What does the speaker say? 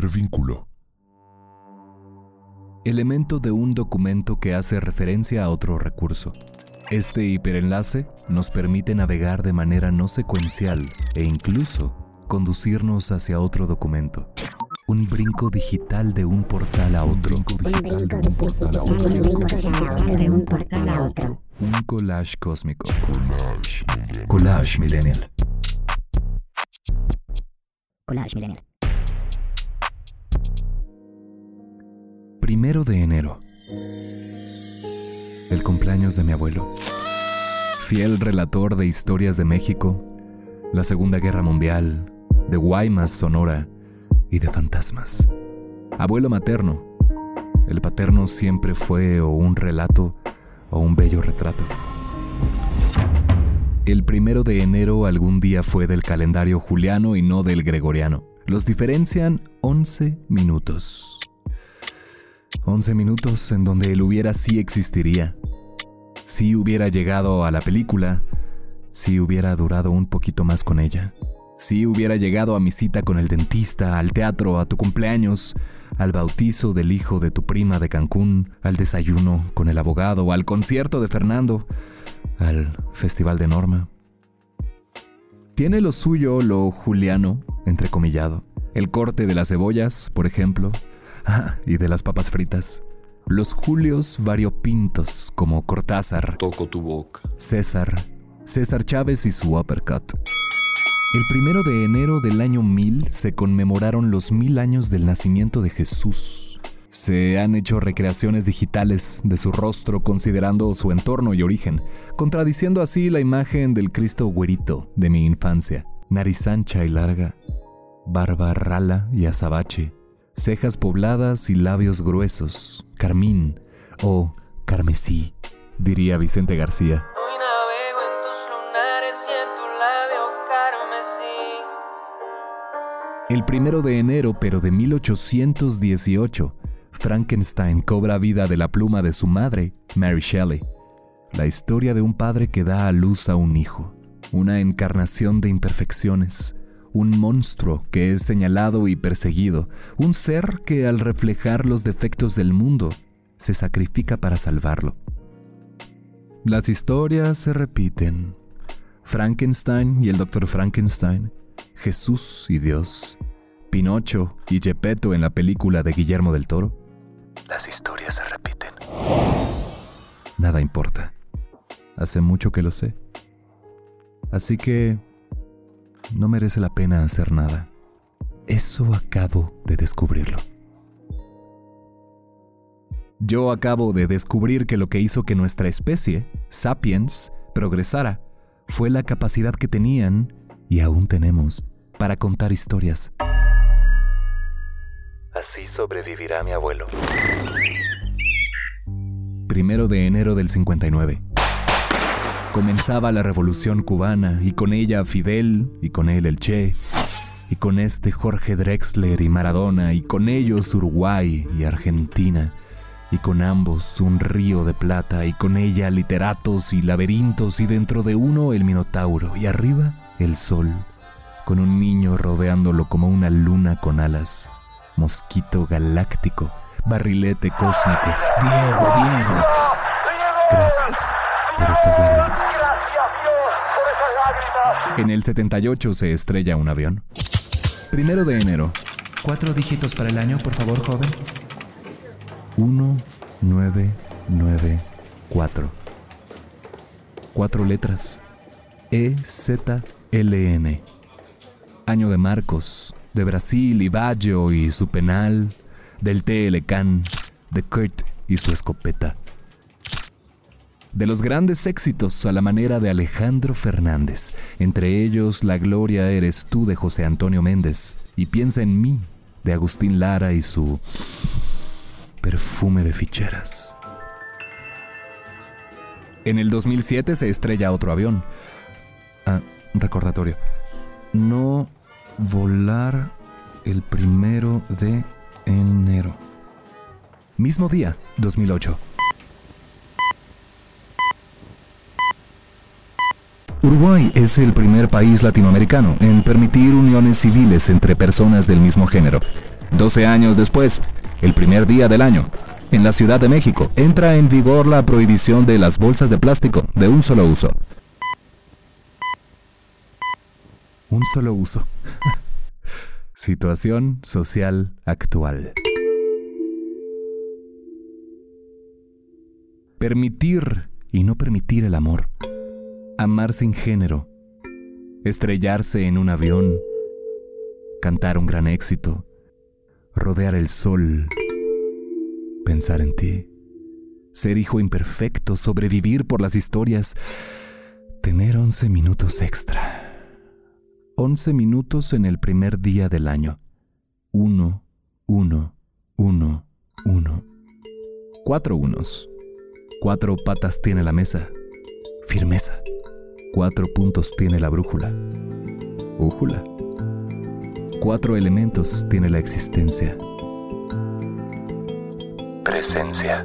Hipervínculo. Elemento de un documento que hace referencia a otro recurso. Este hiperenlace nos permite navegar de manera no secuencial e incluso conducirnos hacia otro documento. Un brinco digital de un portal a otro. Un brinco digital de un portal a otro. Un collage cósmico. Collage millennial. Collage millennial. Primero de enero. El cumpleaños de mi abuelo. Fiel relator de historias de México, la Segunda Guerra Mundial, de Guaymas, Sonora y de fantasmas. Abuelo materno. El paterno siempre fue o un relato o un bello retrato. El primero de enero algún día fue del calendario juliano y no del gregoriano. Los diferencian 11 minutos. 11 minutos en donde el hubiera sí existiría. Si hubiera llegado a la película, si hubiera durado un poquito más con ella. Si hubiera llegado a mi cita con el dentista, al teatro, a tu cumpleaños, al bautizo del hijo de tu prima de Cancún, al desayuno con el abogado, al concierto de Fernando, al festival de Norma. Tiene lo suyo lo juliano, entrecomillado. El corte de las cebollas, por ejemplo, ah, y de las papas fritas. Los Julios variopintos como Cortázar, Toco tu boca. César, César Chávez y su uppercut. El primero de enero del año 1000 se conmemoraron los mil años del nacimiento de Jesús. Se han hecho recreaciones digitales de su rostro considerando su entorno y origen, contradiciendo así la imagen del Cristo güerito de mi infancia. Nariz ancha y larga, barba rala y azabache, cejas pobladas y labios gruesos, carmín o carmesí, diría Vicente García. Hoy navego en tus lunares y en tu labio carmesí. El primero de enero, pero de 1818, Frankenstein cobra vida de la pluma de su madre, Mary Shelley. La historia de un padre que da a luz a un hijo, una encarnación de imperfecciones, un monstruo que es señalado y perseguido, un ser que al reflejar los defectos del mundo se sacrifica para salvarlo. Las historias se repiten. Frankenstein y el Dr. Frankenstein, Jesús y Dios, Pinocho y Gepetto en la película de Guillermo del Toro. Las historias se repiten. Nada importa. Hace mucho que lo sé. Así que no merece la pena hacer nada. Eso acabo de descubrirlo. Yo acabo de descubrir que lo que hizo que nuestra especie, sapiens, progresara fue la capacidad que tenían, y aún tenemos, para contar historias. Así sobrevivirá mi abuelo. Primero de enero del 59. Comenzaba la revolución cubana y con ella Fidel y con él el Che y con este Jorge Drexler y Maradona y con ellos Uruguay y Argentina y con ambos un río de plata y con ella literatos y laberintos y dentro de uno el Minotauro y arriba el sol con un niño rodeándolo como una luna con alas, mosquito galáctico, barrilete cósmico. Diego, Diego. Gracias por estas lágrimas. En el 78 se estrella un avión. Primero de enero. Cuatro dígitos para el año, por favor, joven. 1994. Cuatro letras. E E-Z-L-N. Año de Marcos, de Brasil y Baggio y su penal, del TLCAN, de Kurt y su escopeta. De los grandes éxitos a la manera de Alejandro Fernández, entre ellos La Gloria eres tú de José Antonio Méndez y Piensa en mí de Agustín Lara y su perfume de ficheras. En el 2007 se estrella otro avión. Ah, recordatorio. No volar el primero de enero. Mismo día, 2008. Uruguay es el primer país latinoamericano en permitir uniones civiles entre personas del mismo género. 12 años después, el primer día del año, en la Ciudad de México, entra en vigor la prohibición de las bolsas de plástico de un solo uso. Un solo uso. Situación social actual. Permitir y no permitir el amor. Amar sin género. Estrellarse en un avión. Cantar un gran éxito. Rodear el sol. Pensar en ti. Ser hijo imperfecto. Sobrevivir por las historias. Tener 11 minutos extra. 11 minutos en el primer día del año. Uno, uno, uno, uno. Cuatro unos. Cuatro patas tiene la mesa. Firmeza. Cuatro puntos tiene la brújula. Újula. Cuatro elementos tiene la existencia. Presencia.